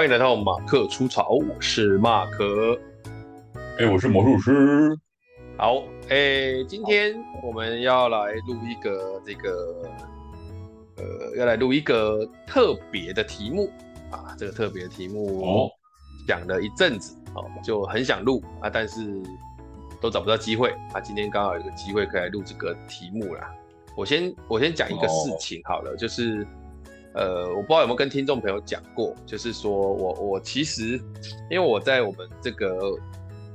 欢迎来到马克出草，我是马克，哎、欸，我是魔术师。好，哎、欸，今天我们要来录一个这个，呃，要来录一个特别的题目啊，这个特别的题目哦，讲了一阵子哦，就很想录啊，但是都找不到机会啊，今天刚好有个机会可以来录这个题目啦。我先我先讲一个事情好了，oh. 就是，呃，我不知道有没有跟听众朋友讲过，就是说我我其实因为我在我们这个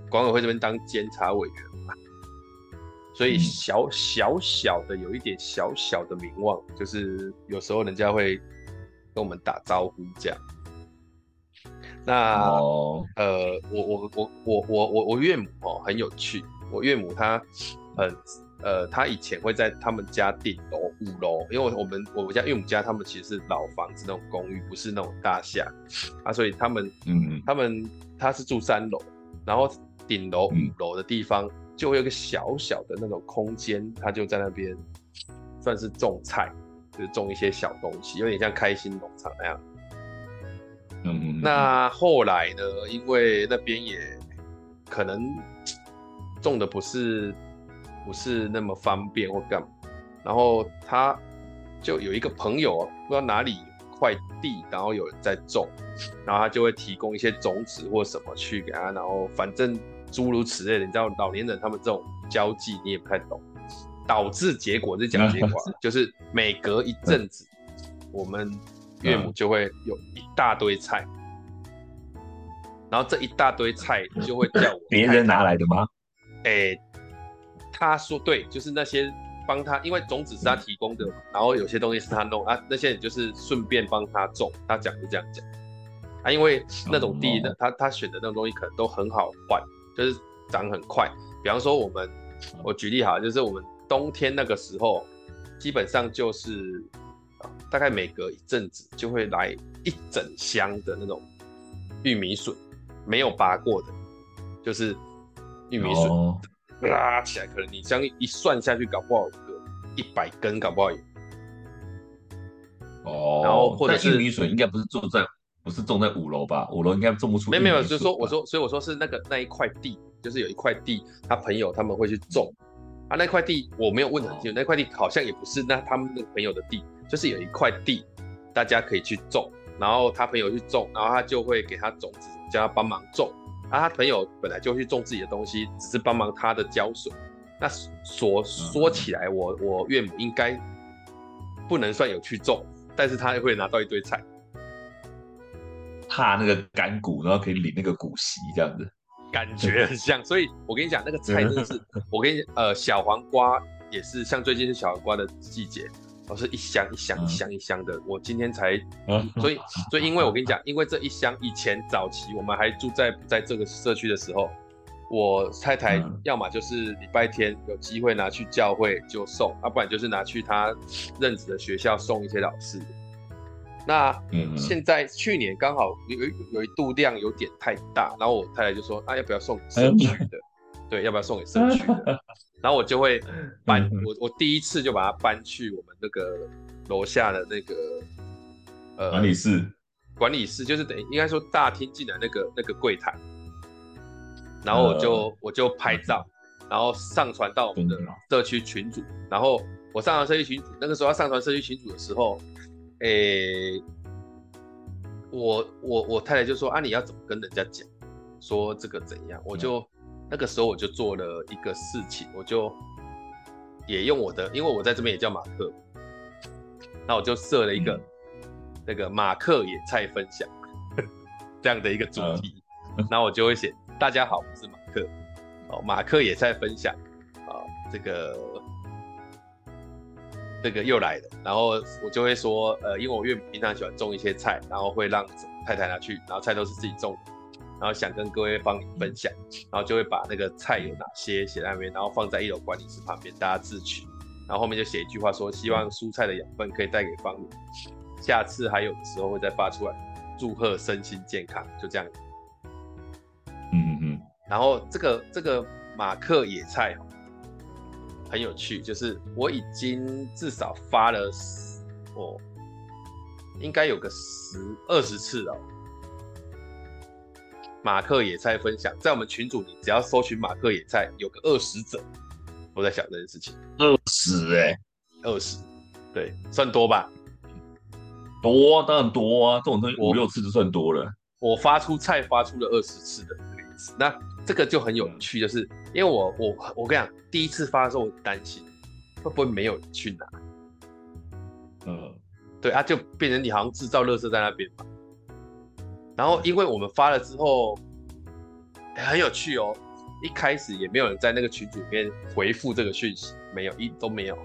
管委会这边当监察委员嘛，所以小小小的有一点小小的名望，就是有时候人家会跟我们打招呼这样。那、oh. 呃，我我我我我我我岳母哦很有趣，我岳母她很。呃，他以前会在他们家顶楼五楼，因为我们我们家岳母家他们其实是老房子那种公寓，不是那种大厦啊，所以他们嗯，他们他是住三楼，然后顶楼五楼的地方就会有个小小的那种空间，他就在那边算是种菜，就是种一些小东西，有点像开心农场那样。嗯，那后来呢，因为那边也可能种的不是。不是那么方便或干嘛，然后他就有一个朋友，不知道哪里有块地，然后有人在种，然后他就会提供一些种子或什么去给他，然后反正诸如此类的，你知道老年人他们这种交际你也不太懂，导致结果是讲结果，就是每隔一阵子，我们岳母就会有一大堆菜，然后这一大堆菜就会叫我 别人拿来的吗？哎。他说对，就是那些帮他，因为种子是他提供的，然后有些东西是他弄啊，那些人就是顺便帮他种。他讲就这样讲啊，因为那种地呢，他他选的那种东西可能都很好换，就是长很快。比方说我们，我举例哈，就是我们冬天那个时候，基本上就是大概每隔一阵子就会来一整箱的那种玉米笋，没有拔过的，就是玉米笋。Oh. 拉起来，可能你这样一算下去，搞不好有个一百根，搞不好有。哦，然后或者是玉米笋应该不是种在，不是种在五楼吧？五楼应该种不出。没有没有，就是说我说，所以我说是那个那一块地，就是有一块地，他朋友他们会去种。啊，那块地我没有问很清楚，那块地好像也不是那他们那个朋友的地，就是有一块地，大家可以去种，然后他朋友去种，然后他就会给他种子，叫他帮忙种。啊，他朋友本来就去种自己的东西，只是帮忙他的浇水。那所说起来我，我我岳母应该不能算有去种，但是他也会拿到一堆菜，怕那个干谷，然后可以领那个谷息，这样子，感觉很像。所以我跟你讲，那个菜真的是，我跟你呃，小黄瓜也是，像最近是小黄瓜的季节。都是一箱一箱一箱一箱的，嗯、我今天才，嗯、所以所以因为我跟你讲，因为这一箱以前早期我们还住在在这个社区的时候，我太太要么就是礼拜天有机会拿去教会就送，啊、不然就是拿去她任职的学校送一些老师。那现在去年刚好有有有一度量有点太大，然后我太太就说，啊要不要送社区的？嗯、对，要不要送给社区？然后我就会搬，嗯、我我第一次就把它搬去我们那个楼下的那个呃管理室，管理室就是等于应该说大厅进来那个那个柜台，然后我就、呃、我就拍照，然后上传到我们的社区群组，然后我上传社区群组，那个时候要上传社区群组的时候，诶，我我我太太就说啊，你要怎么跟人家讲，说这个怎样，我就。嗯那个时候我就做了一个事情，我就也用我的，因为我在这边也叫马克，那我就设了一个、嗯、那个马克野菜分享 这样的一个主题，然后我就会写大家好，我是马克，哦，马克野菜分享啊，这个这个又来了，然后我就会说，呃，因为我岳母平常喜欢种一些菜，然后会让太太拿去，然后菜都是自己种的。然后想跟各位帮你分享，然后就会把那个菜有哪些写在那边，然后放在一楼管理室旁边，大家自取。然后后面就写一句话说，希望蔬菜的养分可以带给芳邻，下次还有的时候会再发出来，祝贺身心健康，就这样。嗯嗯。然后这个这个马克野菜很有趣，就是我已经至少发了哦，应该有个十二十次了。马克野菜分享，在我们群组里，只要搜寻马克野菜，有个二十者，我在想这件事情。二十哎，二十，对，算多吧？多，当然多啊，这种东西五六次就算多了。我发出菜发出了二十次的那个意思，那这个就很有趣，就是因为我我我跟你讲，第一次发的时候我担心会不会没有人去拿，嗯，对啊，就变成你好像制造垃圾在那边嘛。然后因为我们发了之后，很有趣哦，一开始也没有人在那个群组里面回复这个讯息，没有一都没有。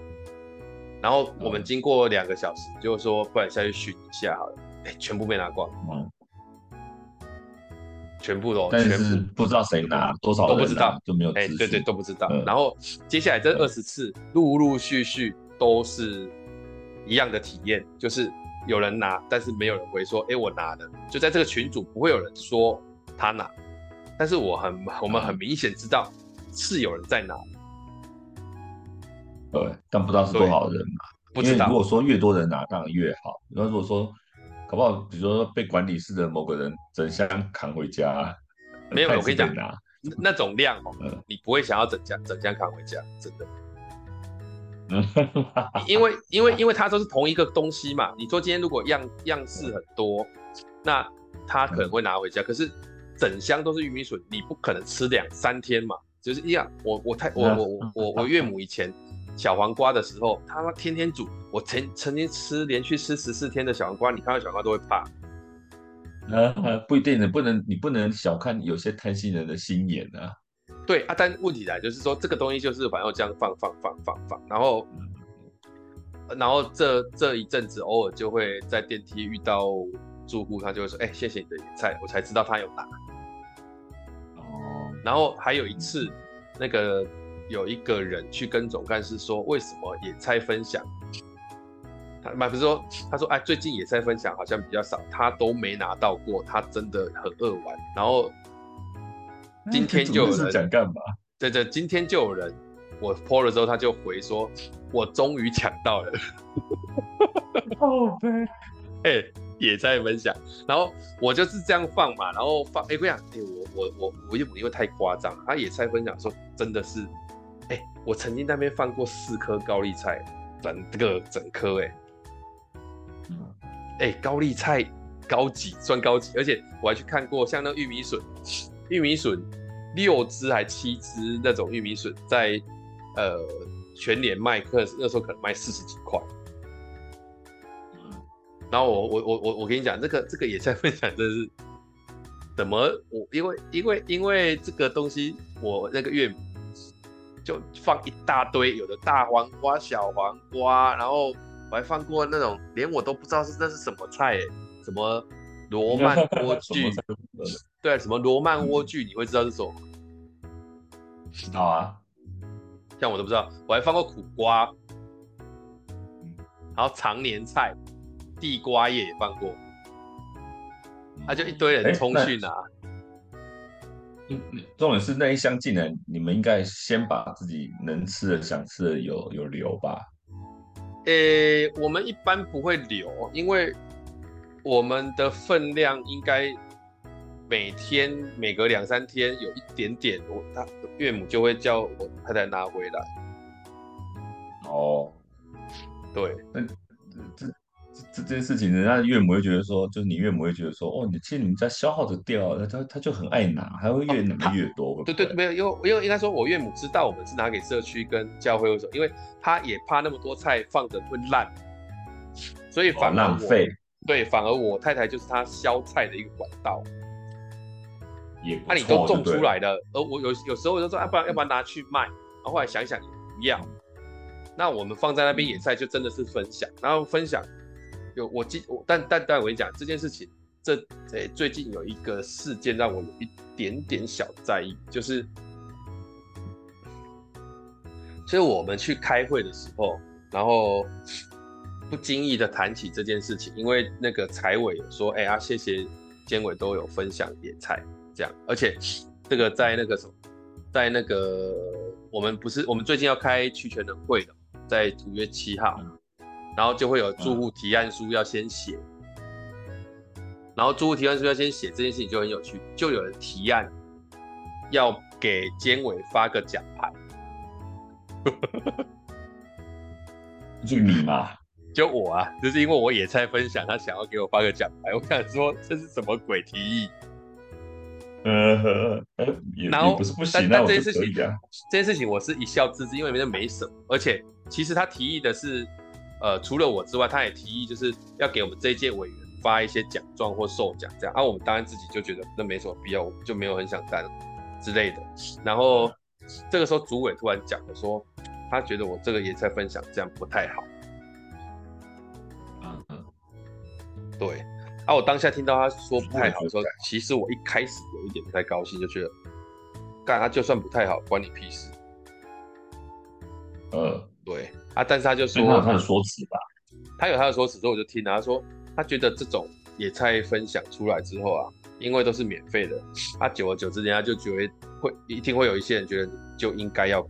然后我们经过两个小时，就说不然下去寻一下好了，哎，全部被拿光。嗯全部都，但是不知道谁拿多少，都不知道，就没有。哎，对对，都不知道。然后接下来这二十次，陆陆续续都是一样的体验，就是有人拿，但是没有人回说，哎，我拿了。就在这个群组，不会有人说他拿，但是我很，我们很明显知道是有人在拿。对，但不知道是多少人拿。不知道。如果说越多人拿，当然越好。那如果说。搞不好？比如说被管理室的某个人整箱扛回家，没有，我跟你讲，那种量哦，嗯、你不会想要整箱整箱扛回家，真的。因为因为因为它都是同一个东西嘛。你说今天如果样样式很多，那他可能会拿回家。嗯、可是整箱都是玉米笋，你不可能吃两三天嘛。就是一样，我我太我我我我我岳母以前。小黄瓜的时候，他妈天天煮。我曾曾经吃连续吃十四天的小黄瓜，你看到小黄瓜都会怕。啊，不一定的，不能你不能小看有些贪心人的心眼啊。对啊，但问题来就是说，这个东西就是反正这样放放放放放，然后，然后这这一阵子偶尔就会在电梯遇到住户，他就会说：“哎、欸，谢谢你的野菜。”我才知道他有拿。哦。然后还有一次，那个。有一个人去跟总干事说，为什么野菜分享？他不是说，他说哎，最近野菜分享好像比较少，他都没拿到过，他真的很扼腕。然后今天就有人讲干嘛？对对，今天就有人，我 po 了之后，他就回说，我终于抢到了。宝贝，哎，野菜分享，然后我就是这样放嘛，然后放，哎，不要，哎，我我我我岳母因为太夸张，他也在分享说真的是。哎、欸，我曾经在那边放过四颗高丽菜，整这个整颗哎，哎、欸，高丽菜高级算高级，而且我还去看过像那个玉米笋，玉米笋六只还七只那种玉米笋在呃全年卖，可是那时候可能卖四十几块。然后我我我我我跟你讲，这个这个野菜分享真是怎么我因为因为因为这个东西我那个岳母。就放一大堆，有的大黄瓜、小黄瓜，然后我还放过那种连我都不知道是那是什么菜，什么罗曼莴苣，对，什么罗曼莴苣，你会知道是什么？知道啊，像我都不知道，我还放过苦瓜，然后常年菜、地瓜叶也放过，那、啊、就一堆人冲去拿。重点是那一箱进来，你们应该先把自己能吃的、想吃的有有留吧？呃、欸，我们一般不会留，因为我们的分量应该每天每隔两三天有一点点，我他岳母就会叫我太太拿回来。哦，对，那这。这这件事情，人家岳母会觉得说，就是你岳母会觉得说，哦，你其实你们家消耗的掉，那他他就很爱拿，还会越拿越多。哦、对对，没有，因为因为应该说，我岳母知道我们是拿给社区跟教会，为什么？因为他也怕那么多菜放着会烂，所以反而、哦、浪费。对，反而我太太就是他削菜的一个管道。也那、啊、你都种出来的，而我有有时候我就说，啊，不然要不然拿去卖？然后后来想想也不要，那我们放在那边野菜就真的是分享，然后分享。有我记我，但但但我跟你讲这件事情，这诶、欸、最近有一个事件让我有一点点小在意，就是，所以我们去开会的时候，然后不经意的谈起这件事情，因为那个财委有说，哎、欸、呀、啊，谢谢监委都有分享野菜这样，而且这个在那个什么，在那个我们不是我们最近要开区权人会的，在五月七号。然后就会有住户提案书要先写，然后住户提案书要先写这件事情就很有趣，就有人提案要给监委发个奖牌，就你嘛，就我啊，就是因为我野菜分享，他想要给我发个奖牌，我想说这是什么鬼提议？呃，然后不是不行，但这件事情，这件事情我是一笑置之，因为那没什么，而且其实他提议的是，呃，除了我之外，他也提议就是要给我们这一届委员发一些奖状或授奖这样，啊，我们当然自己就觉得那没什么必要，我们就没有很想干之类的。然后这个时候主委突然讲了说，他觉得我这个野菜分享这样不太好。嗯嗯，对。啊！我当下听到他说不太好的时候，其实我一开始有一点不太高兴，就觉得，干他就算不太好，关你屁事。呃，对啊，但是他就说他有他的说辞吧，他有他的说辞，之后我就听了。他说他觉得这种野菜分享出来之后啊，因为都是免费的，啊，久而久之，人家就觉得会一定会有一些人觉得就应该要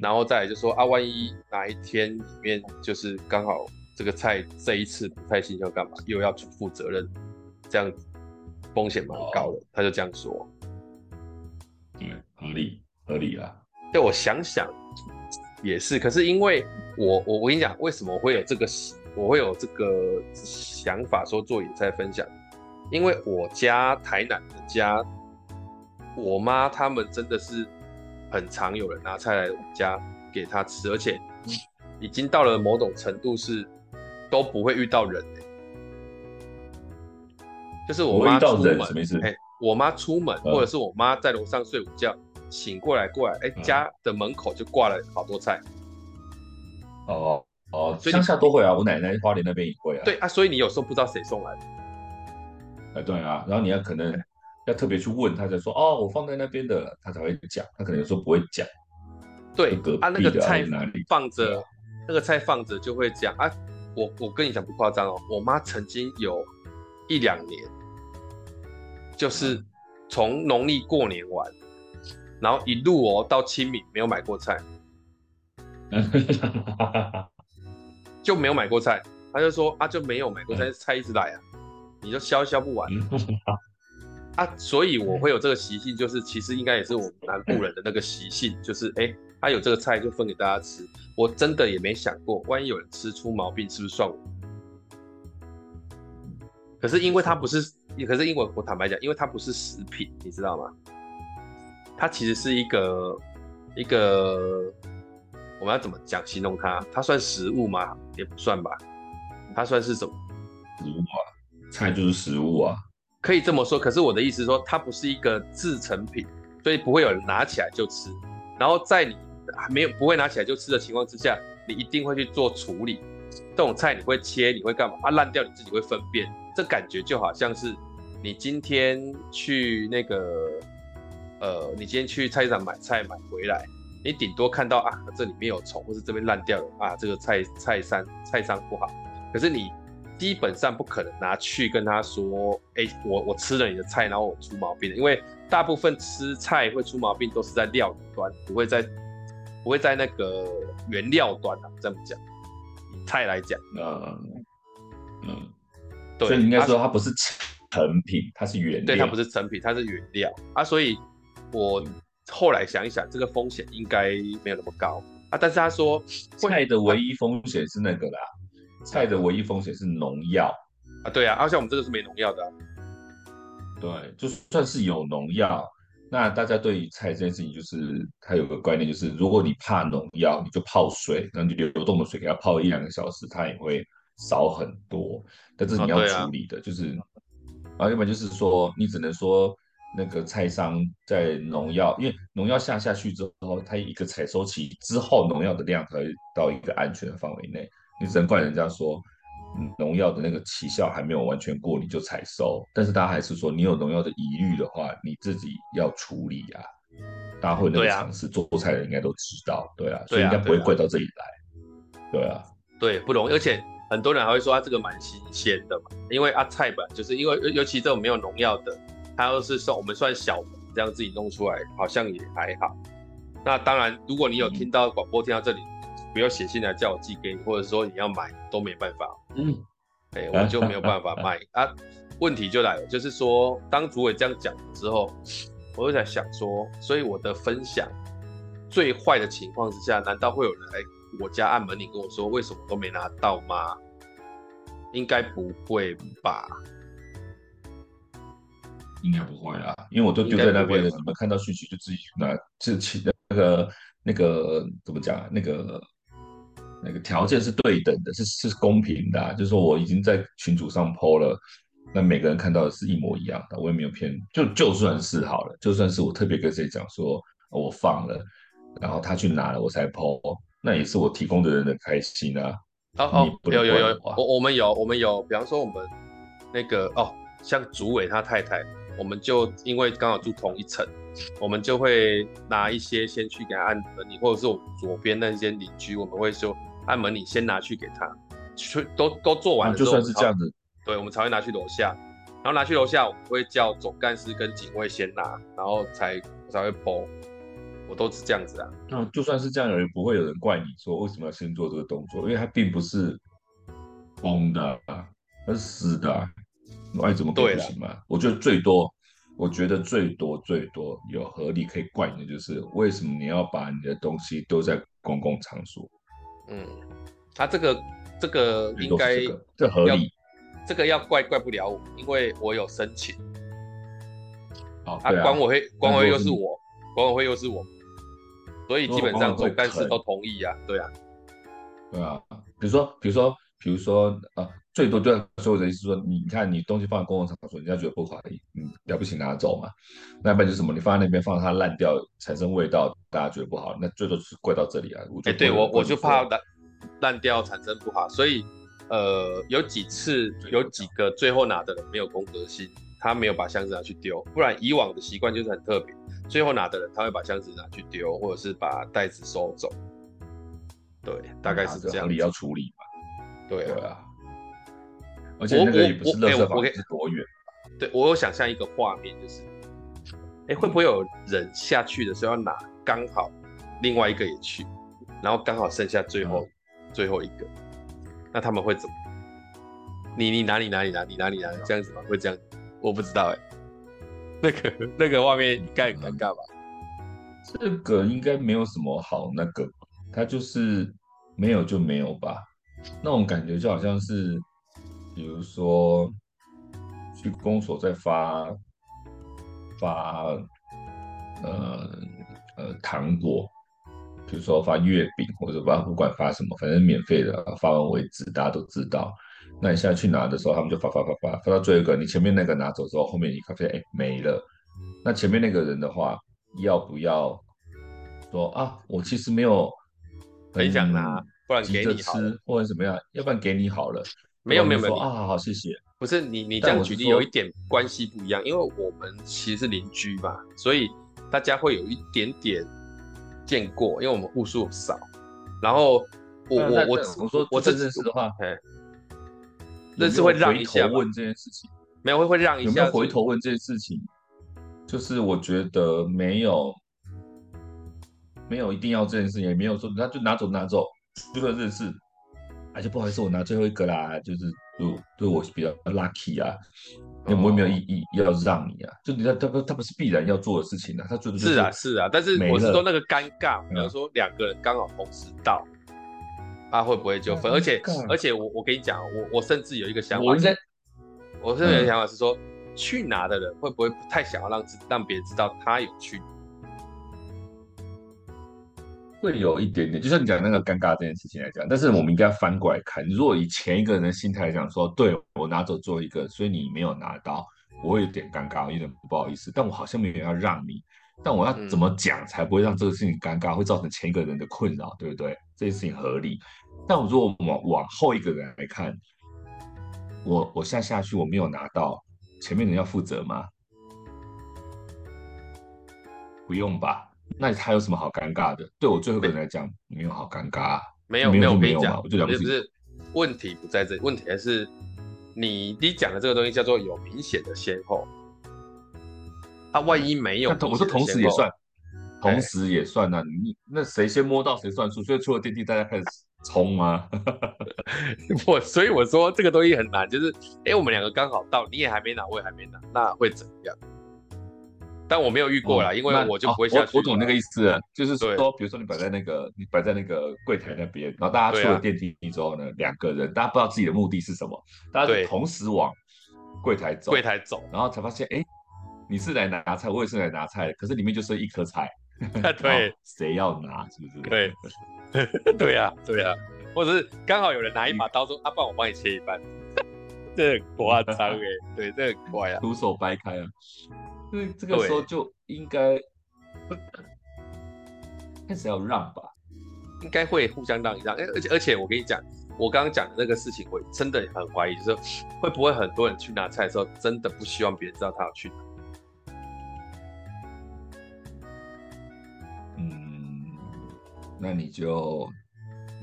然后再来就说啊，万一哪一天里面就是刚好。这个菜这一次不太行，要干嘛？又要负责任，这样风险蛮高的。他就这样说，嗯，合理合理啦。对，我想想也是。可是因为我我我跟你讲，为什么我会有这个我会有这个想法说做野菜分享？因为我家台南的家，我妈他们真的是很常有人拿菜来我家给他吃，而且已经到了某种程度是。都不会遇到人、欸、就是我妈出门，哎、欸，我妈出门，或者是我妈在楼上睡午觉，醒过来过来，哎、欸，家的门口就挂了好多菜。哦哦，乡下都会啊，我奶奶花莲那边也会啊。对啊，所以你有时候不知道谁送来的。哎，对啊，然后你要可能要特别去问他，才说哦，我放在那边的，他才会讲，他可能有时候不会讲。对，啊，那个菜放着，那个菜放着就会讲啊。我我跟你讲不夸张哦，我妈曾经有一两年，就是从农历过年完，然后一路哦到清明没有买过菜，就没有买过菜，她就说啊就没有买过菜，菜一直来啊，你就消消不完。啊，所以我会有这个习性，就是其实应该也是我们南部人的那个习性，就是哎。他有这个菜就分给大家吃，我真的也没想过，万一有人吃出毛病，是不是算我？可是因为它不是，可是因为我坦白讲，因为它不是食品，你知道吗？它其实是一个一个，我们要怎么讲形容它？它算食物吗？也不算吧。它算是什么？食物啊，菜就是食物啊，可以这么说。可是我的意思是说，它不是一个制成品，所以不会有人拿起来就吃，然后在你。还没有不会拿起来就吃的情况之下，你一定会去做处理。这种菜你会切，你会干嘛？啊，烂掉你自己会分辨。这感觉就好像是你今天去那个，呃，你今天去菜市场买菜买回来，你顶多看到啊，这里面有虫，或是这边烂掉了啊，这个菜菜商菜商不好。可是你基本上不可能拿去跟他说，哎，我我吃了你的菜，然后我出毛病了。因为大部分吃菜会出毛病都是在料理端，不会在。不会在那个原料端啊，这么讲，菜来讲，嗯嗯，对，所以你应该说它不是成品，它是原料，对，它不是成品，它是原料。啊，所以我后来想一想，这个风险应该没有那么高。啊，但是他说菜的唯一风险是那个啦，菜的唯一风险是农药啊，对啊，而且我们这个是没农药的啊，对，就算是有农药。那大家对于菜这件事情，就是它有个观念，就是如果你怕农药，你就泡水，然后你流动的水给它泡一两个小时，它也会少很多。但是你要处理的，就是，然后要不然就是说，你只能说那个菜商在农药，因为农药下下去之后，它一个采收期之后，农药的量才会到一个安全的范围内，你只能怪人家说。农药的那个期效还没有完全过，你就采收。但是大家还是说，你有农药的疑虑的话，你自己要处理啊。大家会那个尝试做菜的人应该都知道，对啊，所以应该不会怪到这里来。对啊，对，不容易，而且很多人还会说，它这个蛮新鲜的嘛，因为啊菜本就是因为尤尤其这种没有农药的，它要是算我们算小这样自己弄出来，好像也还好。那当然，如果你有听到广播听到这里。不要写信来叫我寄给你，或者说你要买都没办法。嗯，哎，我就没有办法卖 啊。问题就来了，就是说，当主委这样讲之后，我就在想说，所以我的分享最坏的情况之下，难道会有人来我家按门铃跟我说，为什么都没拿到吗？应该不会吧？应该不会啊，因为我都丢在那边了，你们看到讯息就自己拿，自己的那个那个怎么讲啊？那个那个条件是对等的，是是公平的啊，就是说我已经在群组上 po 了。那每个人看到的是一模一样的，我也没有骗，就就算是好了，就算是我特别跟谁讲说我放了，然后他去拿了我才 po，那也是我提供的人的开心啊。哦哦，有有有，我我们有我们有，比方说我们那个哦，像主委他太太，我们就因为刚好住同一层，我们就会拿一些先去给他按门铃，或者是我们左边那些邻居，我们会说按门铃先拿去给他，去都都做完了就算是这样子。对，我们才会拿去楼下，然后拿去楼下，我们会叫总干事跟警卫先拿，然后才才会 po，我都是这样子啊。那就算是这样，也不会有人怪你说为什么要先做这个动作，因为它并不是崩的啊，它是湿的啊，我爱怎么对不行吗？我觉得最多，我觉得最多最多有合理可以怪你的就是为什么你要把你的东西丢在公共场所？嗯，他这个这个应该这合理。这个要怪怪不了我，因为我有申请。哦，啊，管委会管委会又是我，管委会又是我，所以基本上总干事都同意啊，对啊，对啊。比如说，比如说，比如说，啊，最多对所有的意思是说，你看你东西放在公共场所，人家觉得不好，嗯，了不起拿走嘛。那要不然就是什么，你放在那边放它烂掉，产生味道，大家觉得不好，那最多是怪到这里啊。哎，对我我就怕烂烂掉产生不好，所以。呃，有几次有几个最后拿的人没有公德心，他没有把箱子拿去丢，不然以往的习惯就是很特别，最后拿的人他会把箱子拿去丢，或者是把袋子收走。对，大概是这样。合理要处理嘛。对啊。而且那个也不是垃圾房，是多远？对，我有想象一个画面，就是，哎，会不会有人下去的时候要拿，刚好另外一个也去，然后刚好剩下最后、嗯、最后一个。那他们会怎么？你你哪里哪里哪里哪里哪里这样子吗？会这样？我不知道哎。那个那个画面应该很尴尬吧？这个应该没有什么好那个，他就是没有就没有吧。那种感觉就好像是，比如说去公所再发发呃呃糖果。比如说发月饼或者发不管发什么，反正免费的，发完为止，大家都知道。那你现在去拿的时候，他们就发发发发发到最后一个，你前面那个拿走之后，后面一看发现哎没了。那前面那个人的话，要不要说啊？我其实没有很想拿，不然给你吃或者怎么样？要不然给你好了。没有没有没有啊，好好谢谢。不是你你这样举例有一点关系不一样，因为我们其实是邻居嘛，所以大家会有一点点。见过，因为我们户数少，然后我我我我说我真正实话，哎，认识会让一下问这件事情，没有会会让一下，有没有回头问这件事情？就是我觉得没有，没有一定要这件事情，也没有说那就拿走拿走，就算认识，而且不好意思，我拿最后一个啦，就是就对我比较 lucky 啊。因为我也没有意义要让你啊？就你他他不他不是必然要做的事情啊，他做的是，是啊是啊，但是我是说那个尴尬，比方说两个人刚好同时到，他会不会就分？而且而且我我跟你讲，我我甚至有一个想法，我在我甚至有一个想法是说，去拿的人会不会不太想要让让别人知道他有去？会有一点点，就像你讲那个尴尬这件事情来讲，但是我们应该反过来看，如果以前一个人的心态来讲，说对我拿走做一个，所以你没有拿到，我会有点尴尬，有点不好意思，但我好像没有要让你，但我要怎么讲才不会让这个事情尴尬，会造成前一个人的困扰，对不对？这件事情合理。但我如果往往后一个人来看，我我下下去我没有拿到，前面人要负责吗？不用吧。那他有什么好尴尬的？对我最后一个人来讲，没有好尴尬啊。没有没有，没有，我跟你讲，我就了不是问题不在这里，问题还是你你讲的这个东西叫做有明显的先后。他万一没有，我说同时也算，同时也算啊。你那谁先摸到谁算数，所以出了电梯，大家开始冲吗？我所以我说这个东西很难，就是哎、欸，我们两个刚好到，你也还没拿，我也还没拿，那会怎样？但我没有遇过啦，哦、因为我就不会下去、哦我。我懂那个意思，就是说，比如说你摆在那个，你摆在那个柜台那边，然后大家出了电梯之后呢，两、啊、个人，大家不知道自己的目的是什么，大家同时往柜台走，柜台走，然后才发现，哎，你是来拿菜，我也是来拿菜的，可是里面就剩一颗菜，对，谁要拿，是不是？对，对呀、啊，对呀、啊，或者是刚好有人拿一把刀说，阿爸、我帮你切一半，这很夸张哎，对，这很怪啊，徒手掰开啊。这个时候就应该开始要让吧，应该会互相让一让。而且而且我跟你讲，我刚刚讲的那个事情，我真的很怀疑，就是会不会很多人去拿菜的时候，真的不希望别人知道他要去拿。嗯，那你就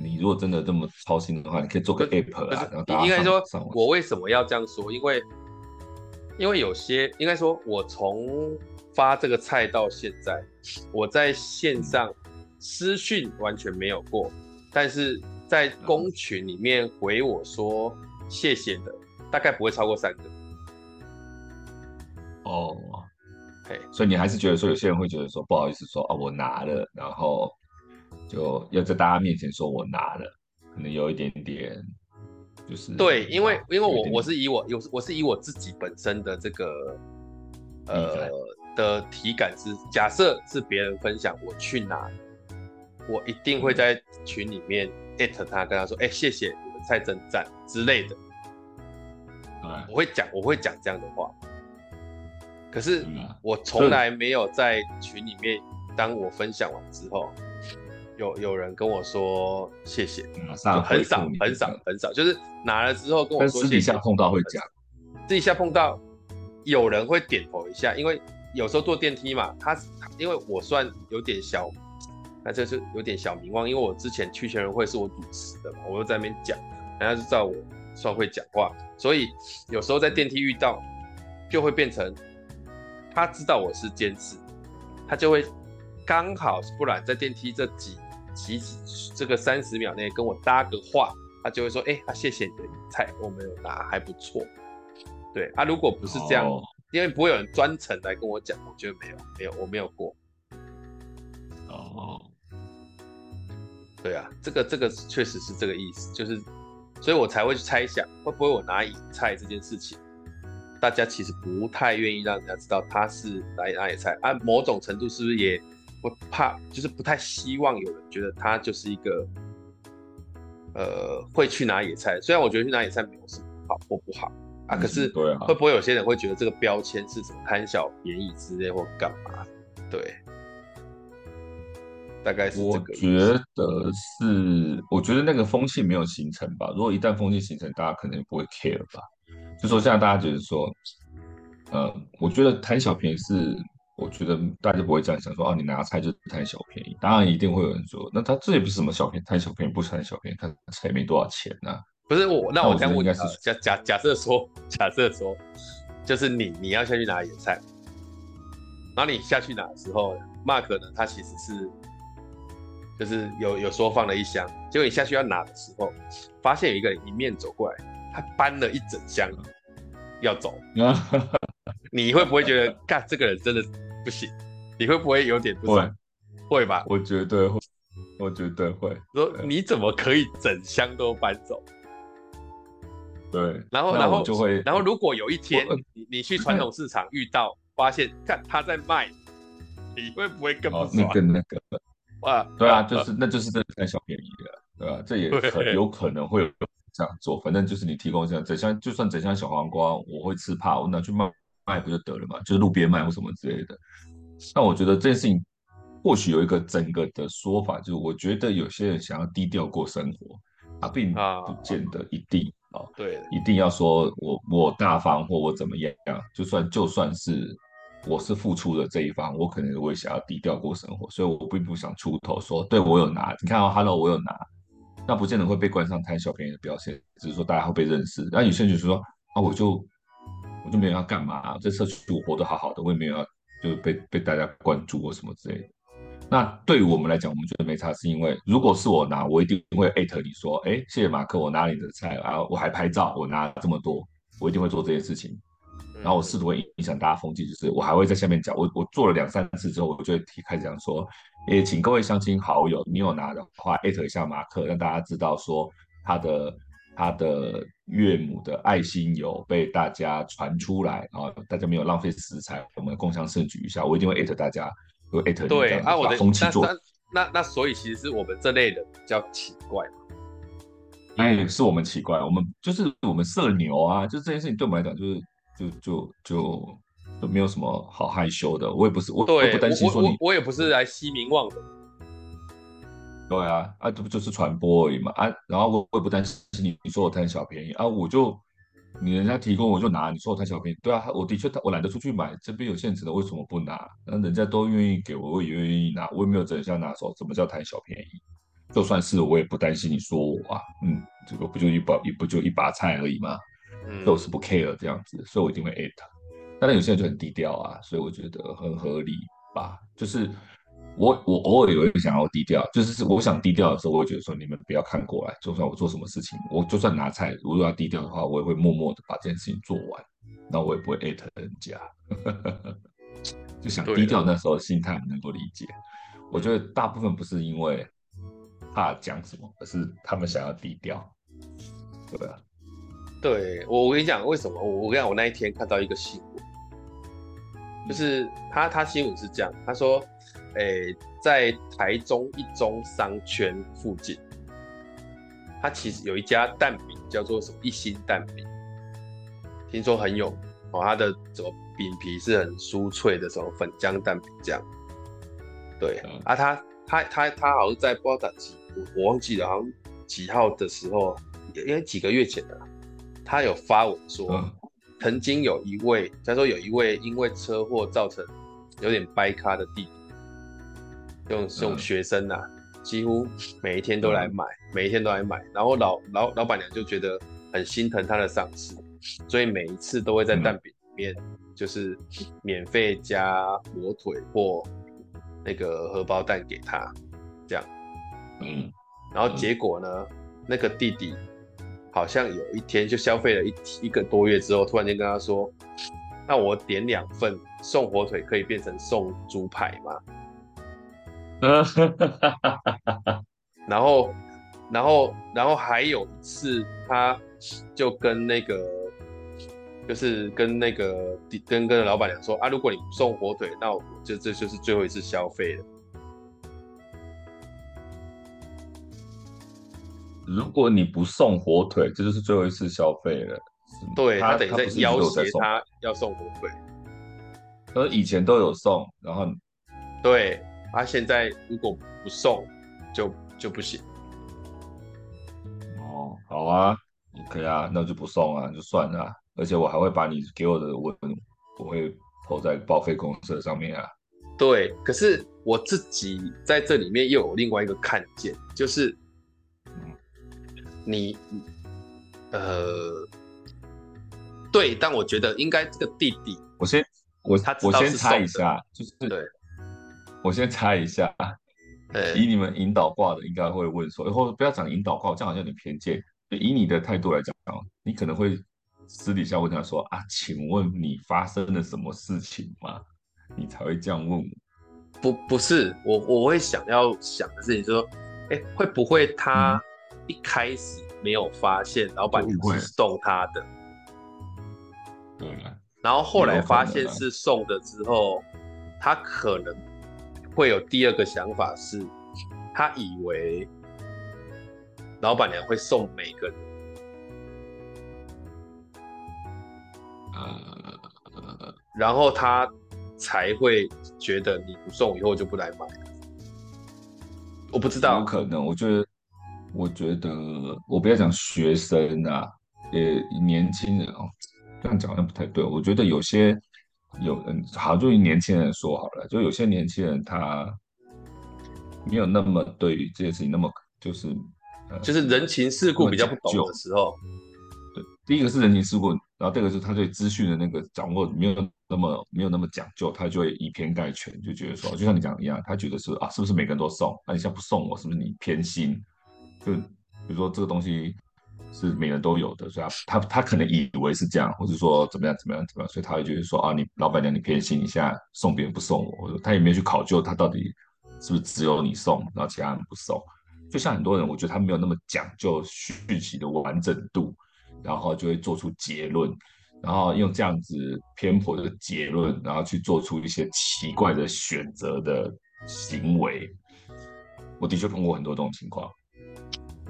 你如果真的这么操心的话，你可以做个 app 啊，然后大家应该说，我为什么要这样说？因为因为有些应该说，我从发这个菜到现在，我在线上私讯完全没有过，但是在公群里面回我说谢谢的，大概不会超过三个。哦，嘿，所以你还是觉得说，有些人会觉得说不好意思说啊，我拿了，然后就要在大家面前说我拿了，可能有一点点。就是对，因为因为我我是以我有我是以我自己本身的这个呃的体感是，假设是别人分享我去哪，我一定会在群里面艾特他，跟他说，哎、欸，谢谢你们菜真赞之类的。我会讲我会讲这样的话，可是我从来没有在群里面，当我分享完之后。有有人跟我说谢谢，很少很少很少，就是拿了之后跟我说谢谢。私底下碰到会讲，私底下碰到有人会点头一下，因为有时候坐电梯嘛，他因为我算有点小，那就是有点小名望，因为我之前去全人会是我主持的嘛，我又在那边讲，人家就知道我算会讲话，所以有时候在电梯遇到，就会变成他知道我是监视，他就会刚好不然在电梯这几。其实这个三十秒内跟我搭个话，他就会说：“哎、欸，啊，谢谢你的菜，我没有拿，还不错。”对啊，如果不是这样，哦、因为不会有人专程来跟我讲，我觉得没有，没有，我没有过。哦，对啊，这个这个确实是这个意思，就是，所以我才会去猜想，会不会我拿野菜这件事情，大家其实不太愿意让人家知道他是拿拿野菜，按、啊、某种程度是不是也？我怕，就是不太希望有人觉得他就是一个，呃，会去拿野菜。虽然我觉得去拿野菜没有什么好或不好啊，可是会不会有些人会觉得这个标签是什么贪小便宜之类或干嘛？对，大概是这个。我觉得是，我觉得那个风气没有形成吧。如果一旦风气形成，大家可能也不会 care 吧。就说现在大家觉得说，呃，我觉得贪小便宜是。我觉得大家不会这样想说，说哦，你拿菜就是贪小便宜。当然一定会有人说，那他这也不是什么小便宜，贪小便宜不贪小便宜，他菜没多少钱呐、啊。不是我，那我这样问，假假假设说，假设说，就是你你要下去拿野菜，然后你下去拿的时候，Mark 呢，他其实是就是有有说放了一箱，结果你下去要拿的时候，发现有一个人迎面走过来，他搬了一整箱要走，你会不会觉得，干这个人真的？不行，你会不会有点不爽？会，会吧？我绝对会，我绝对会。说你怎么可以整箱都搬走？对，然后然后就会，然后如果有一天你你去传统市场遇到，发现看他在卖，你会不会更不爽？那个那个，哇，对啊，就是那就是真的贪小便宜了，对吧？这也可有可能会有这样做，反正就是你提供这样整箱，就算整箱小黄瓜，我会吃怕，我拿去卖。卖不就得了嘛？就是路边卖或什么之类的。那我觉得这件事情或许有一个整个的说法，就是我觉得有些人想要低调过生活，他并不见得一定啊。对，一定要说我我大方或我怎么样，就算就算是我是付出的这一方，我可能我也想要低调过生活，所以我并不想出头说，对我有拿，你看哦，Hello，我有拿，那不见得会被冠上贪小便宜的标签，只是说大家会被认识。那有些人就是说啊，我就。我就没有要干嘛，这社区我活得好好的，我也没有要就是被被大家关注或什么之类的。那对于我们来讲，我们觉得没差，是因为如果是我拿，我一定会艾特你说，哎，谢谢马克，我拿你的菜啊，我还拍照，我拿这么多，我一定会做这件事情。然后我试图会影响大家风气，就是我还会在下面讲，我我做了两三次之后，我就会提开始讲说，诶，请各位乡亲好友，你有拿的话，艾特一下马克，让大家知道说他的他的岳母的爱心有被大家传出来啊，大家没有浪费食材，我们共享盛举一下，我一定会艾特大家，会艾特你这样，把风气做。那那那所以其实是我们这类人比较奇怪嘛，哎，是我们奇怪，我们就是我们社牛啊，就这件事情对我们来讲就是。就就就就没有什么好害羞的，我也不是，我我也不担心说你，我，我，我也不是来吸名望的。对啊，啊，这不就是传播而已嘛，啊，然后我我也不担心你，你说我贪小便宜啊，我就你人家提供我就拿，你说我贪小便宜，对啊，我的确我懒得出去买，这边有现成的，为什么不拿？那人家都愿意给我，我也愿意拿，我也没有真想拿手，什么叫贪小便宜？就算是我也不担心你说我啊，嗯，这个不就一把也不就一把菜而已吗？都是不 care 这样子，所以我一定会 at。但是有些人就很低调啊，所以我觉得很合理吧。就是我我偶尔也会想要低调，就是我想低调的时候，我会觉得说你们不要看过来。就算我做什么事情，我就算拿菜，如果要低调的话，我也会默默的把这件事情做完，那我也不会艾特人家。就想低调那时候心态能够理解。我觉得大部分不是因为怕讲什么，而是他们想要低调，对啊？对我，我跟你讲为什么？我我跟你讲，我那一天看到一个新闻，就是他他新闻是这样，他说，诶，在台中一中商圈附近，它其实有一家蛋饼叫做什么一心蛋饼，听说很有哦，它的什么饼皮是很酥脆的，什么粉浆蛋饼这样。对、嗯、啊，他他他他好像在不知道几，我忘记了，好像几号的时候，因为几个月前的。他有发文说，曾经有一位，他说有一位因为车祸造成有点掰咖的弟弟，这种这种学生啊，几乎每一天都来买，每一天都来买，然后老老老板娘就觉得很心疼他的上司，所以每一次都会在蛋饼里面就是免费加火腿或那个荷包蛋给他，这样，嗯，然后结果呢，那个弟弟。好像有一天就消费了一一个多月之后，突然间跟他说：“那我点两份送火腿，可以变成送猪排吗？” 然后，然后，然后还有一次，他就跟那个，就是跟那个跟跟老板娘说：“啊，如果你不送火腿，那我就这就是最后一次消费了。”如果你不送火腿，这就是最后一次消费了。对，他等于在要挟他要送火腿，而以前都有送，然后对，他现在如果不送就就不行。哦，好啊，OK 啊，那就不送啊，就算了。而且我还会把你给我的文，我会投在报废公社上面啊。对，可是我自己在这里面又有另外一个看见，就是。你，呃，对，但我觉得应该这个弟弟，我先我他我先猜一下，就是对，我先猜一下，欸、以你们引导卦的应该会问说，或者不要讲引导卦，这样好像有点偏见。以你的态度来讲，你可能会私底下问他说啊，请问你发生了什么事情吗？你才会这样问我。不，不是，我我会想要想的事情就是说，哎、欸，会不会他？嗯一开始没有发现老板娘是送他的，对，然后后来发现是送的之后，他可能会有第二个想法是，他以为老板娘会送每个人，呃，然后他才会觉得你不送以后就不来买，我不知道，有可能，我觉得。我觉得我不要讲学生啊，也年轻人哦，这样讲好像不太对。我觉得有些有嗯，好，就年轻人说好了，就有些年轻人他没有那么对于这件事情那么就是，就是人情世故比较不懂的时候。对，第一个是人情世故，然后第二个是他对资讯的那个掌握没有那么没有那么讲究，他就会以偏概全，就觉得说，就像你讲的一样，他觉得是啊，是不是每个人都送？那你现在不送我，是不是你偏心？就比如说这个东西是每人都有的，所以他他他可能以为是这样，或者说怎么样怎么样怎么样，所以他会觉得说啊，你老板娘你偏心，一下送别人不送我，他也没有去考究他到底是不是只有你送，然后其他人不送。就像很多人，我觉得他没有那么讲究讯息的完整度，然后就会做出结论，然后用这样子偏颇的结论，然后去做出一些奇怪的选择的行为。我的确碰过很多这种情况，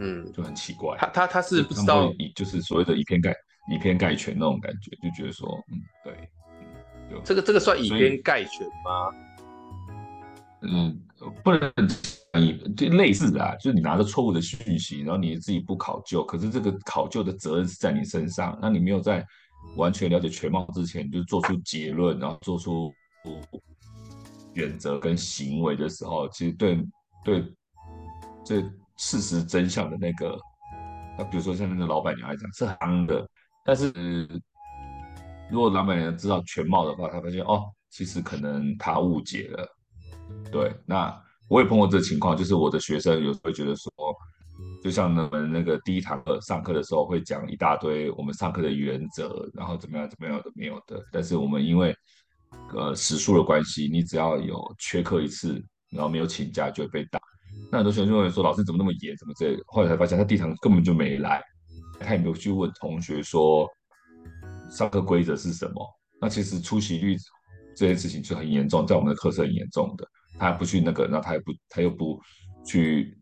嗯，就很奇怪。他他他是不知道，以就是所谓的以偏概以偏概全那种感觉，就觉得说，嗯，对，嗯、这个这个算以偏概全吗？嗯，不能。你就类似的啊，就是你拿着错误的讯息，然后你自己不考究，可是这个考究的责任是在你身上。那你没有在完全了解全貌之前，就做出结论，然后做出原则跟行为的时候，其实对对这事实真相的那个，那比如说像那个老板娘来讲是夯的，但是如果老板娘知道全貌的话，他发现哦，其实可能他误解了，对，那。我也碰过这情况，就是我的学生有时候觉得说，就像我们那个第一堂课上课的时候会讲一大堆我们上课的原则，然后怎么样怎么样都没有的。但是我们因为呃时数的关系，你只要有缺课一次，然后没有请假就会被打。那很多学生就会说，老师怎么那么严，怎么这？后来才发现他第一堂根本就没来，他也没有去问同学说上课规则是什么。那其实出席率这件事情就很严重，在我们的课是很严重的。他还不去那个，然后他也不，他又不去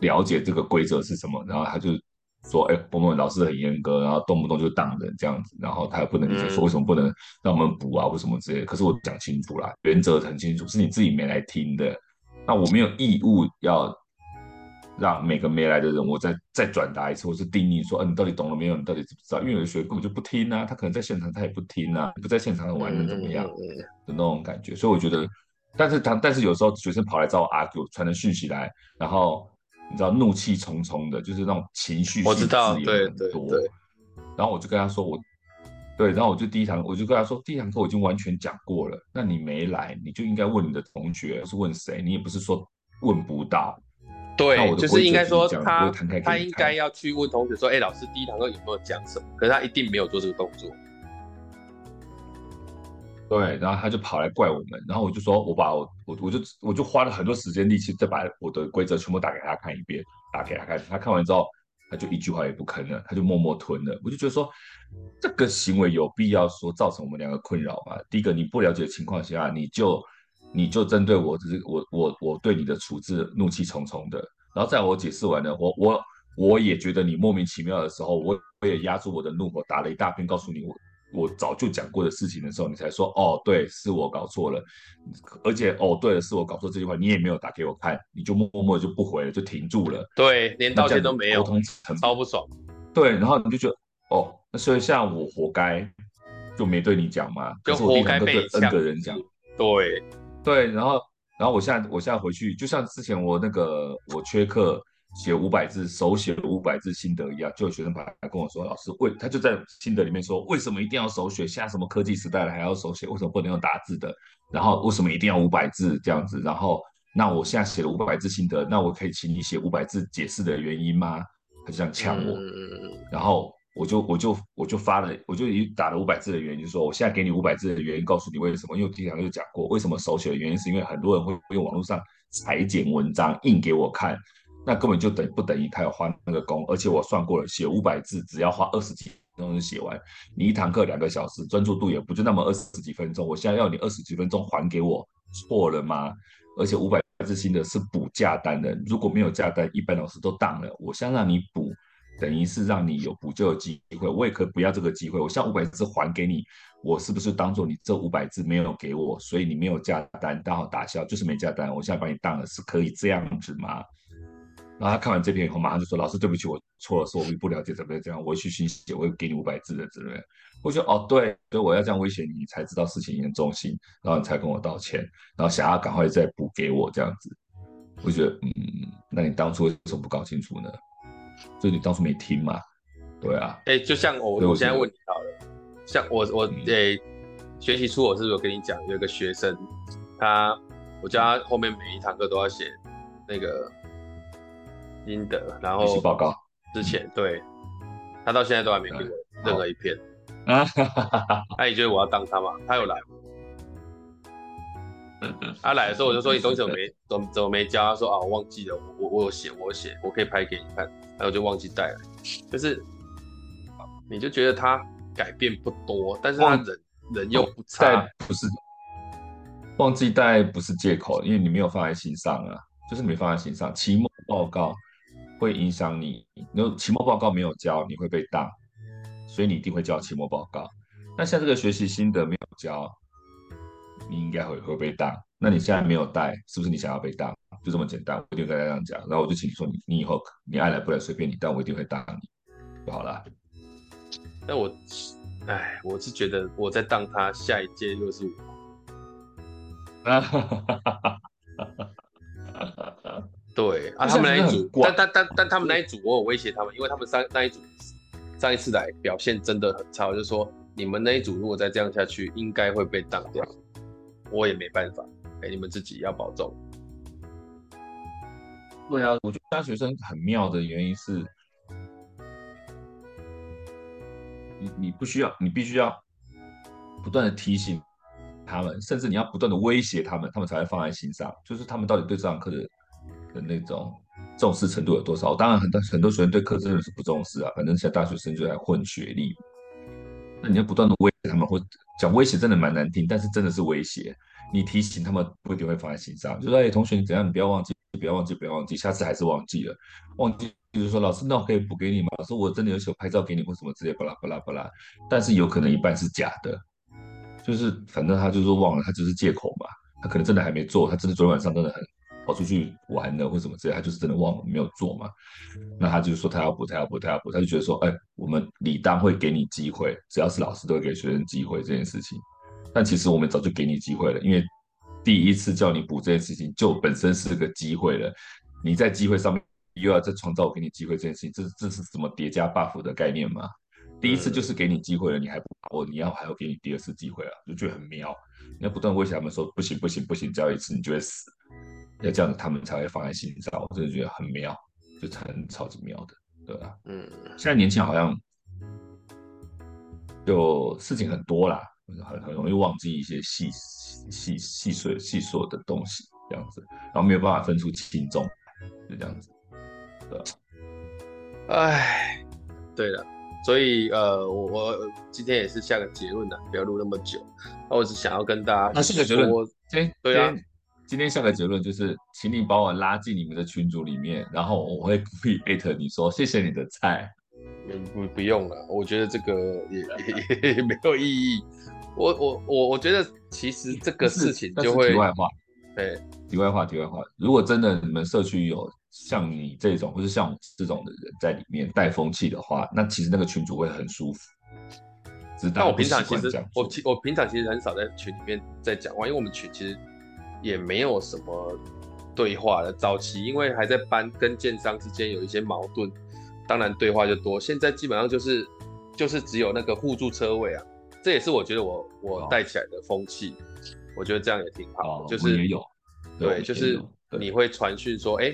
了解这个规则是什么，然后他就说：“哎，我们老师很严格，然后动不动就挡人这样子。”然后他也不能理解说为什么不能让我们补啊，或什么之类的。可是我讲清楚啦，原则很清楚，是你自己没来听的。那我没有义务要让每个没来的人，我再再转达一次，或是定义说：“嗯、啊，你到底懂了没有？你到底知不知道？”因为有的学生根本就不听啊，他可能在现场他也不听啊，不在现场玩能怎么样的那种感觉。所以我觉得。但是他，但是有时候学生跑来找我 argue，传的讯息来，然后你知道怒气冲冲的，就是那种情绪我知道，对对对。然后我就跟他说我，对，然后我就第一堂我就跟他说，第一堂课我已经完全讲过了，那你没来，你就应该问你的同学，是问谁？你也不是说问不到。对，就是应该说他他应该要去问同学说，哎，老师第一堂课有没有讲什么？可是他一定没有做这个动作。对，然后他就跑来怪我们，然后我就说，我把我我我就我就花了很多时间力气，再把我的规则全部打给他看一遍，打给他看，他看完之后，他就一句话也不吭了，他就默默吞了。我就觉得说，这个行为有必要说造成我们两个困扰吗？第一个，你不了解的情况下，你就你就针对我，只是我我我对你的处置怒气冲冲的，然后在我解释完了，我我我也觉得你莫名其妙的时候，我我也压住我的怒火，打了一大片告诉你我。我早就讲过的事情的时候，你才说哦，对，是我搞错了，而且哦，对了，是我搞错这句话，你也没有打给我看，你就默默就不回了，就停住了，对，连道歉都没有，沟通超不爽，对，然后你就觉得哦，那所以像我活该，就没对你讲嘛，就活该被 N 个人讲，对，对，然后然后我现在我现在回去，就像之前我那个我缺课。写五百字，手写五百字心得一样，就有学生跑来跟我说：“老师，为他就在心得里面说，为什么一定要手写？现在什么科技时代了，还要手写？为什么不能用打字的？然后为什么一定要五百字这样子？然后那我现在写了五百字心得，那我可以请你写五百字解释的原因吗？”他就这样呛我，然后我就我就我就发了，我就已经打了五百字的原因，就是说我现在给你五百字的原因，告诉你为什么？因为我第一堂就讲过，为什么手写的原因是因为很多人会用网络上裁剪文章印给我看。那根本就等不等于他要花那个工，而且我算过了，写五百字只要花二十几分钟就写完。你一堂课两个小时，专注度也不就那么二十几分钟。我现在要你二十几分钟还给我，错了吗？而且五百字新的是补价单的，如果没有价单，一般老师都当了。我现在让你补，等于是让你有补救的机会。我也可以不要这个机会，我现在五百字还给你，我是不是当做你这五百字没有给我，所以你没有价单，刚好打消，就是没价单。我现在把你当了，是可以这样子吗？然后他看完这篇以后，马上就说：“老师，对不起，我错了，是我不了解怎么这样，我会去信息，我会给你五百字的之类的。”我说：“哦，对，对，我要这样威胁你，你才知道事情严重性，然后你才跟我道歉，然后想要赶快再补给我这样子。”我觉得，嗯，那你当初为什么不搞清楚呢？就你当初没听嘛？对啊。哎，就像我，我现在问你好了，像我我诶、欸，学习初我是不是有跟你讲，有一个学生，他我叫他后面每一堂课都要写那个心得，然后报告之前对，他到现在都还没给我任何一篇。啊！那你觉得我要当他吗？他有来吗？他来的时候我就说，你东西怎么没怎么怎么没交？他说啊，我忘记了，我我有写我有写，我可以拍给你看，然后我就忘记带了。就是，你就觉得他改变不多，但是他人人又不差，不是忘记带不是借口，因为你没有放在心上啊，就是没放在心上。期末报告会影响你，你期末报告没有交，你会被当。所以你一定会交期末报告。那像这个学习心得没有交，你应该会会被当。那你现在没有带，是不是你想要被当？就这么简单，我一定跟他这样讲。然后我就请你说，你你以后你爱来不来随便你，但我一定会当你就好了。那我，哎，我是觉得我在当他，下一届又是我。啊哈哈哈哈哈哈！对啊，他们那一组，但但但但他们那一组，我有威胁他们，因为他们上那一组。上一次来表现真的很差，就是说你们那一组如果再这样下去，应该会被挡掉。我也没办法，哎，你们自己要保重。对啊，我觉得大学生很妙的原因是，你你不需要，你必须要不断的提醒他们，甚至你要不断的威胁他们，他们才会放在心上。就是他们到底对这堂课的的那种。重视程度有多少？当然，很多很多学生对课真的是不重视啊。反正现在大学生就在混学历，那你要不断的威胁他们，或讲威胁真的蛮难听，但是真的是威胁。你提醒他们不一定会放在心上，就说：“哎，同学，你怎样？你不要忘记，不要忘记，不要忘记，下次还是忘记了。忘记，比如说老师，那我可以补给你吗？老师，我真的有想拍照给你或什么之类，巴拉巴拉巴拉。但是有可能一半是假的，就是反正他就是忘了，他只是借口嘛。他可能真的还没做，他真的昨天晚上真的很。”跑出去玩了或什么之类，他就是真的忘了没有做嘛。那他就说他要补，他要补，他要补，他就觉得说，哎，我们理当会给你机会，只要是老师都会给学生机会这件事情。但其实我们早就给你机会了，因为第一次叫你补这件事情就本身是个机会了。你在机会上面又要再创造我给你机会这件事情，这这是什么叠加 buff 的概念吗？第一次就是给你机会了，你还不把握，你要还要给你第二次机会啊，就觉得很妙。你要不断威胁他们说，不行不行不行，只要一次你就会死。要这样子，他们才会放在心上。我真的觉得很妙，就很超级妙的，对吧？嗯，现在年轻人好像就事情很多啦，很很容易忘记一些细细细碎细琐的东西，这样子，然后没有办法分出轻重，就这样子，对吧？哎，对了，所以呃，我我今天也是下个结论的，不要录那么久。那我只想要跟大家，那是个结论，对对啊。今天下个结论就是，请你把我拉进你们的群组里面，然后我会故意艾特你说谢谢你的菜。不不用了，我觉得这个也也，也没有意义。我我我我觉得其实这个事情就会。题外话，对，题外话，题外话。如果真的你们社区有像你这种，或是像我这种的人在里面带风气的话，那其实那个群主会很舒服。但我平常其实我我平常其实很少在群里面在讲话，因为我们群其实。也没有什么对话了。早期因为还在搬，跟建商之间有一些矛盾，当然对话就多。现在基本上就是就是只有那个互助车位啊，这也是我觉得我我带起来的风气，哦，我觉得这样也挺好。哦，就是也有对，对，就是你会传讯说，哎，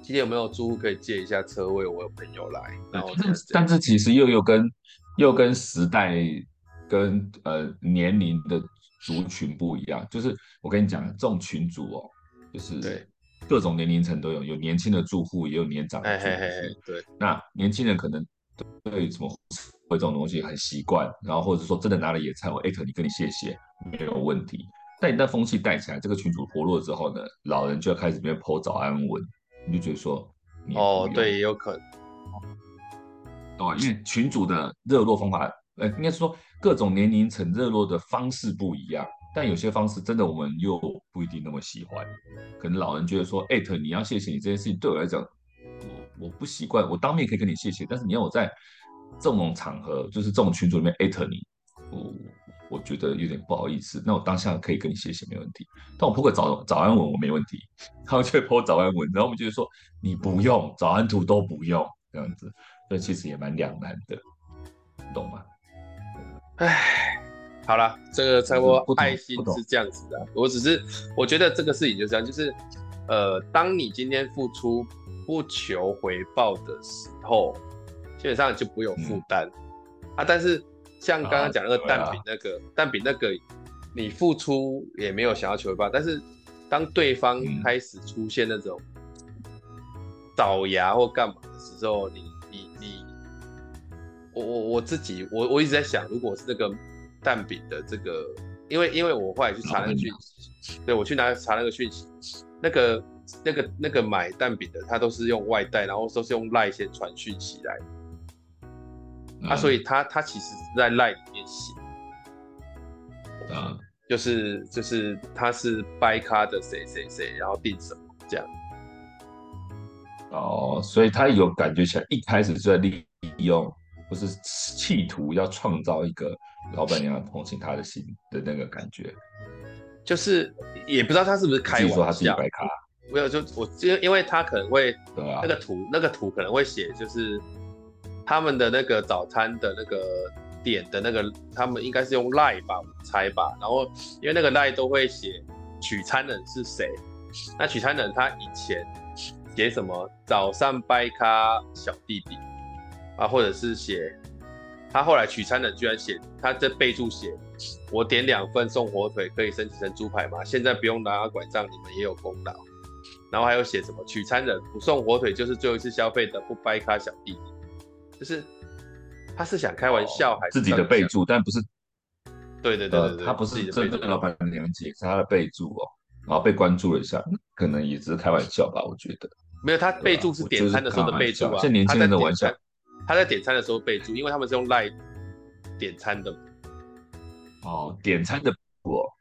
今天有没有租户可以借一下车位？我有朋友来。然后但是但是其实又又跟又跟时代跟呃年龄的。族群不一样，就是我跟你讲，这种群组哦，就是各种年龄层都有，有年轻的住户，也有年长的住户。嘿嘿嘿对，那年轻人可能对什么会这种东西很习惯，然后或者说真的拿了野菜，我艾特你，跟你谢谢，没有问题。但你那风气带起来，这个群主活络之后呢，老人就要开始边 po 早安文，你就觉得说，哦，对，也有可能，哦，因为群主的热络方法。呃，应该说各种年龄层热络的方式不一样，但有些方式真的我们又不一定那么喜欢。可能老人觉得说，艾特你要谢谢你这件事情，对我来讲，我我不习惯。我当面可以跟你谢谢，但是你要我在这种场合，就是这种群组里面艾特你，我我觉得有点不好意思。那我当下可以跟你谢谢没问题，但我 po 个早早安文我没问题，他们就会 po 早安文，然后我们就会说你不用早安图都不用这样子，所以其实也蛮两难的，懂吗？唉，好了，这个差不多爱心是这样子的。我只是我觉得这个事情就这样，就是呃，当你今天付出不求回报的时候，基本上就不有负担、嗯、啊。但是像刚刚讲那个蛋饼那个、啊啊、蛋饼那个，你付出也没有想要求回报，但是当对方开始出现那种倒牙或干嘛的时候，你，我我我自己我我一直在想，如果是那个蛋饼的这个，因为因为我后来去查那个讯息，对我去拿查那个讯息，那个那个那个买蛋饼的，他都是用外带，然后都是用赖先传讯息来，啊，所以他他其实是在赖里面写，啊。就是就是他是掰咖的谁谁谁，然后订什么这样。哦，所以他有感觉起来，一开始就在利用，不是企图要创造一个老板娘同情他的心的那个感觉。就是也不知道他是不是开玩笑，没有就我因因为他可能会对啊那个图、啊、那个图可能会写就是他们的那个早餐的那个。点的那个，他们应该是用 LINE 吧，我猜吧。然后因为那个 LINE 都会写取餐人是谁，那取餐人他以前写什么早上掰咖小弟弟啊，或者是写他后来取餐的居然写他这备注写我点两份送火腿可以升级成猪排吗？现在不用拿拐杖，你们也有功劳。然后还有写什么取餐人不送火腿就是最后一次消费的不掰咖小弟弟，就是。他是想开玩笑还是自己的备注？但不是，对对对，对，呃、他不是真正的老板娘解，是他的备注哦，然后被关注了一下，可能也只是开玩笑吧，我觉得。没有，他备注是点餐的时候的备注啊，是年轻人的玩笑。他在点餐的时候备注，因为他们是用 LINE 点餐的。哦，点餐的不、哦，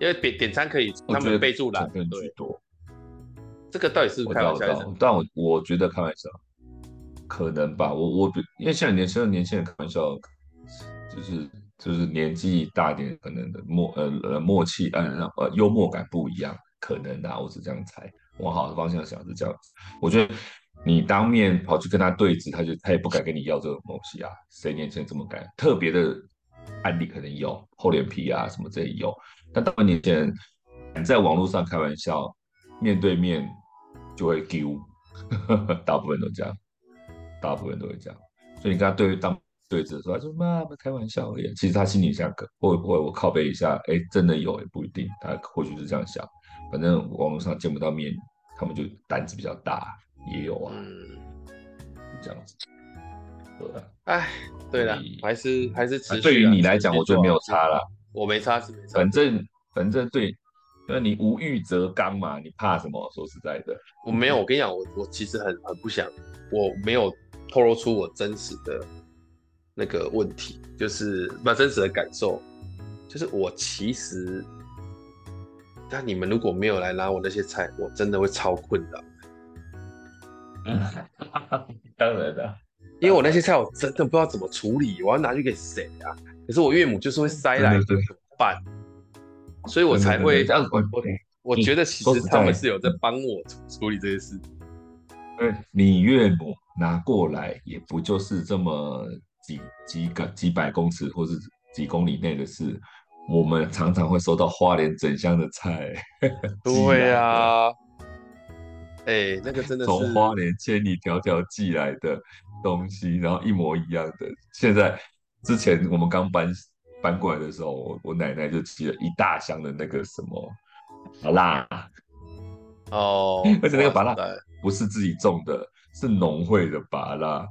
因为点点餐可以，他们备注栏对多。这个到底是开玩笑？但我我觉得开玩笑。可能吧，我我因为现在年轻人年轻人开玩笑，就是就是年纪大一点，可能的默呃呃默契呃呃幽默感不一样，可能啊，我是这样猜，往好的方向想是这样子。我觉得你当面跑去跟他对峙，他就他也不敢跟你要这种东西啊，谁年轻人这么敢？特别的案例可能有厚脸皮啊什么这也有，但当年轻人在网络上开玩笑，面对面就会丢，大部分都这样。大部分都会这样，所以你跟他对当对峙的时候，他说妈妈开玩笑而已。其实他心里想可，会不会我靠背一下？哎、真的有也不一定。他或许是这样想，反正网络上见不到面，他们就胆子比较大，也有啊。嗯，这样子。对啊。哎，对了，还是还是持续。对于你来讲，我觉得没有差了。我没差是没差。反正反正对，那你无欲则刚嘛，你怕什么？说实在的，我没有。我跟你讲，我我其实很很不想，我没有。透露出我真实的那个问题，就是把真实的感受，就是我其实，但你们如果没有来拿我那些菜，我真的会超困扰。嗯，当然的，因为我那些菜我真的不知道怎么处理，我要拿去给谁啊？可是我岳母就是会塞来怎么办？所以我才会这样子。我我觉得其实他们是有在帮我处理这些事。嗯，你岳母。拿过来也不就是这么几几个几百公尺或是几公里内的事，我们常常会收到花莲整箱的菜。对呀、啊，哎、欸，那个真的是从花莲千里迢迢寄来的东西，然后一模一样的。现在之前我们刚搬搬过来的时候，我我奶奶就寄了一大箱的那个什么芭乐哦，而且那个芭乐不是自己种的。是农会的芭乐，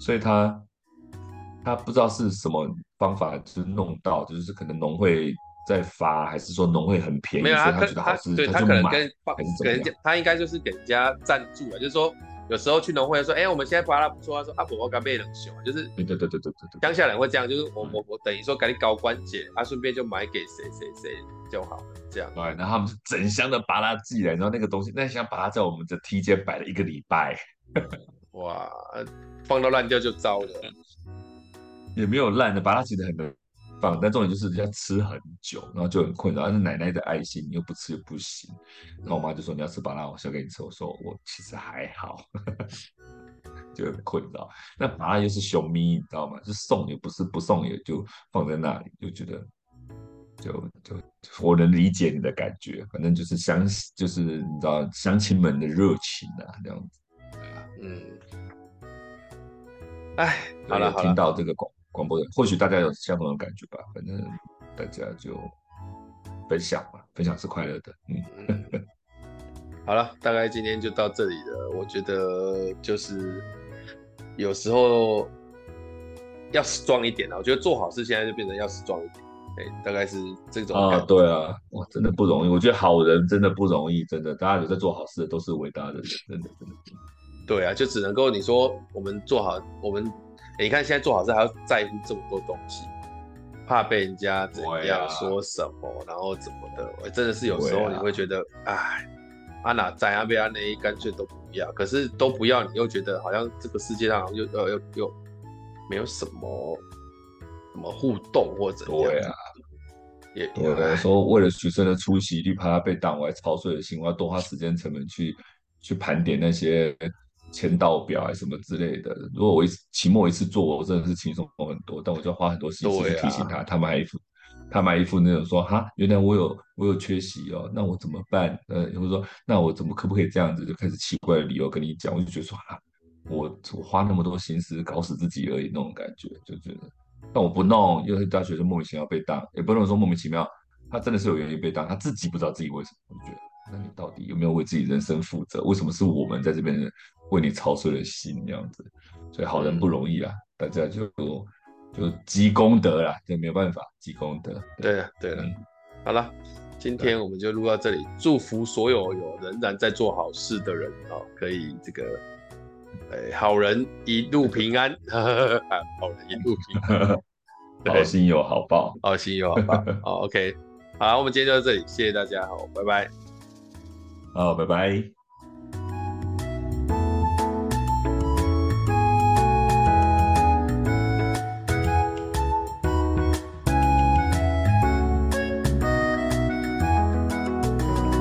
所以他他不知道是什么方法，就是弄到，就是可能农会在发，还是说农会很便宜，没有啊，他觉得好吃，对他可能跟给人家，他应该就是给人家赞助了，就是说有时候去农会说，哎、欸，我们现在芭乐不错，他说啊，我我刚被冷熊，就是对对对对对对，乡下人会这样，就是我我我等于说给你搞关节，啊，顺便就买给谁谁谁就好了，这样。对，然后他们是整箱的芭乐寄来，然后那个东西那箱芭乐在我们的梯间摆了一个礼拜。哇，放到烂掉就糟了，也没有烂的，把它其实很能放，但重点就是要吃很久，然后就很困扰。但是奶奶的爱心，你又不吃又不行。然后我妈就说：“你要吃芭乐，我先给你吃。”我说：“我其实还好。”就很困扰。那答案又是熊咪，你知道吗？就送也不是，不送也就放在那里，就觉得就就我能理解你的感觉，反正就是乡就是你知道乡亲们的热情啊，这样子。嗯，哎，好了，听到这个广广播的，或许大家有相同的感觉吧。反正大家就分享吧，分享是快乐的。嗯。嗯好了，大概今天就到这里了。我觉得就是有时候要 strong 一点啊。我觉得做好事现在就变成要 strong 一点，哎，大概是这种啊，对啊，哇，真的不容易。我觉得好人真的不容易，真的，大家有在做好事的都是伟大的人，真的，真的。对啊，就只能够你说我们做好，我们你看现在做好事还要在乎这么多东西，怕被人家怎样说什么，啊、然后怎么的，真的是有时候你会觉得，哎、啊。阿哪在阿贝阿内干脆都不要，可是都不要，你又觉得好像这个世界上又又又又没有什么什么互动或者怎样。对啊，也对啊，说为了学生的出席率，怕他被挡，我还操碎了心，我要多花时间成本去去盘点那些签到表啊什么之类的。如果我一次期末一次做，我真的是轻松很多，但我就要花很多心思去提醒他，啊、他们还一副。他买一副那种说哈，原来我有我有缺席哦，那我怎么办？呃，或者说那我怎么可不可以这样子？就开始奇怪的理由跟你讲，我就觉得说哈，我我花那么多心思搞死自己而已那种感觉，就觉得，但我不弄，因为大学生莫名其妙被当，也不能说莫名其妙，他真的是有原因被当，他自己不知道自己为什么。我觉得，那你到底有没有为自己人生负责？为什么是我们在这边为你操碎了心这样子？所以好人不容易啊，大家就。就积功德啦，这没有办法积功德。对啊，对了，嗯、好了，今天我们就录到这里。祝福所有有仍然在做好事的人啊、喔，可以这个，哎、欸，好人一路平安，好人一路平安，好心有好报，好心有好报。好，OK，好，我们今天就到这里，谢谢大家，好，拜拜，好，拜拜。